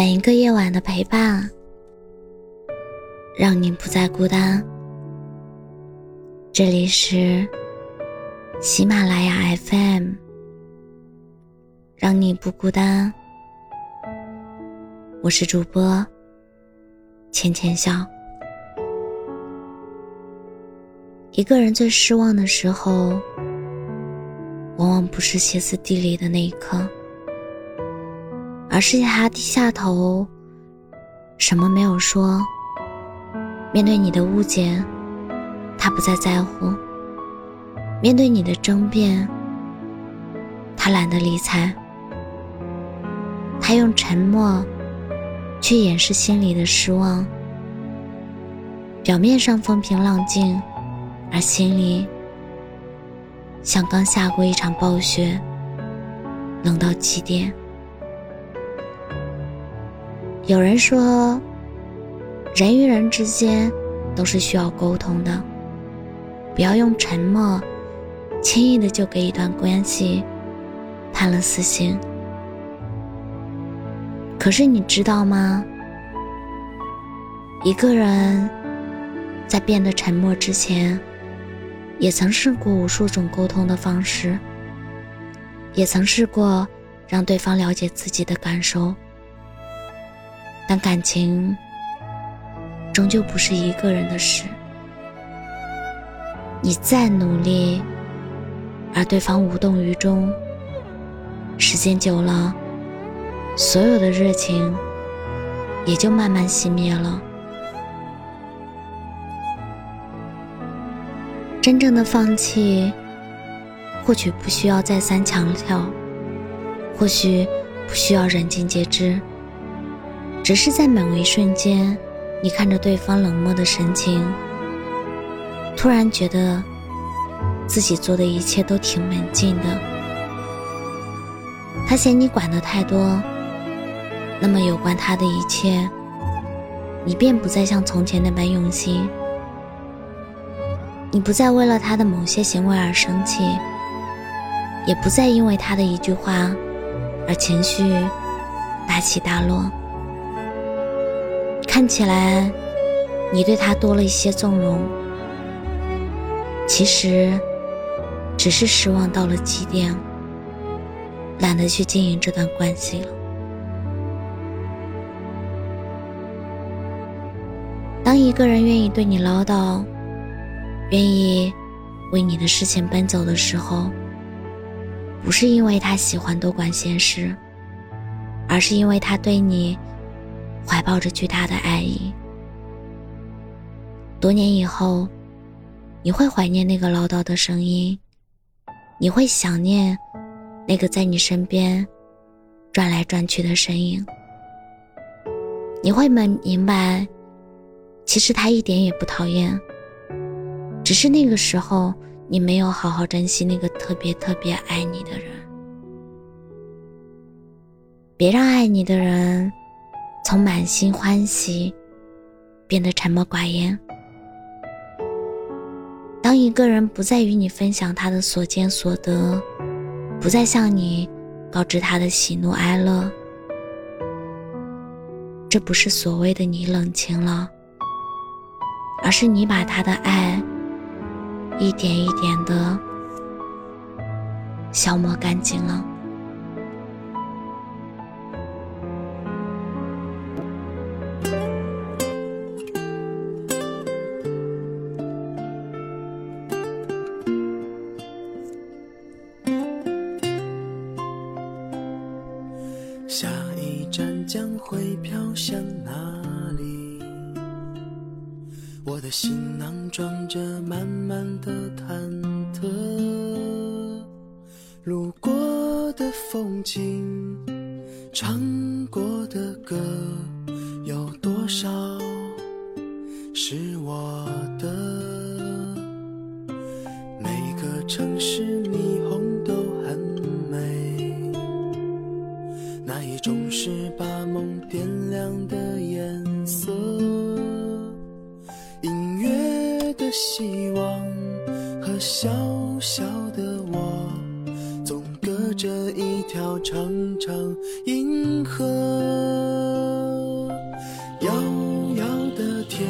每一个夜晚的陪伴，让你不再孤单。这里是喜马拉雅 FM，让你不孤单。我是主播浅浅笑。一个人最失望的时候，往往不是歇斯底里的那一刻。而是他低下头，什么没有说。面对你的误解，他不再在乎；面对你的争辩，他懒得理睬。他用沉默去掩饰心里的失望，表面上风平浪静，而心里像刚下过一场暴雪，冷到极点。有人说，人与人之间都是需要沟通的，不要用沉默轻易的就给一段关系判了死刑。可是你知道吗？一个人在变得沉默之前，也曾试过无数种沟通的方式，也曾试过让对方了解自己的感受。但感情终究不是一个人的事。你再努力，而对方无动于衷，时间久了，所有的热情也就慢慢熄灭了。真正的放弃，或许不需要再三强调，或许不需要人尽皆知。只是在某一瞬间，你看着对方冷漠的神情，突然觉得自己做的一切都挺没劲的。他嫌你管的太多，那么有关他的一切，你便不再像从前那般用心。你不再为了他的某些行为而生气，也不再因为他的一句话而情绪大起大落。看起来，你对他多了一些纵容，其实只是失望到了极点，懒得去经营这段关系了。当一个人愿意对你唠叨，愿意为你的事情奔走的时候，不是因为他喜欢多管闲事，而是因为他对你。怀抱着巨大的爱意，多年以后，你会怀念那个唠叨的声音，你会想念那个在你身边转来转去的身影，你会明明白，其实他一点也不讨厌，只是那个时候你没有好好珍惜那个特别特别爱你的人，别让爱你的人。从满心欢喜变得沉默寡言。当一个人不再与你分享他的所见所得，不再向你告知他的喜怒哀乐，这不是所谓的你冷清了，而是你把他的爱一点一点的消磨干净了。下一站将会飘向哪里？我的行囊装着满满的忐忑。路过的风景，唱过的歌，有多少是我的？每个城市里条长长银河。遥遥的天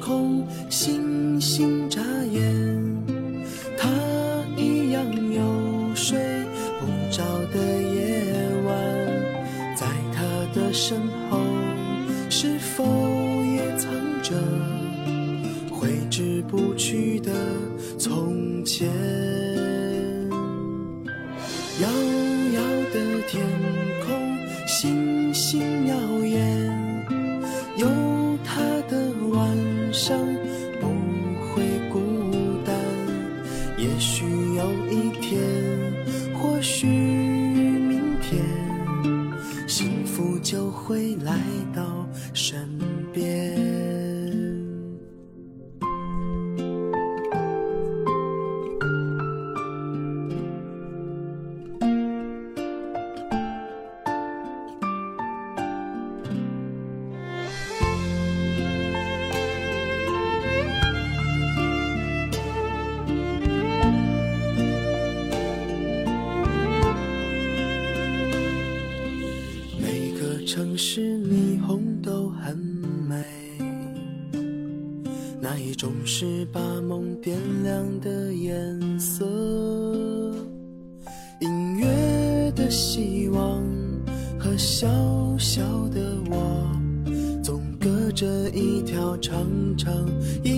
空，星星眨眼，他一样有睡不着的夜晚，在他的身后，是否也藏着挥之不去的从前？遥星耀眼，有他的晚上不会孤单。也许有一天，或许明天，幸福就会来到身边。是霓虹都很美，那一种是把梦点亮的颜色。音乐的希望和小小的我，总隔着一条长长一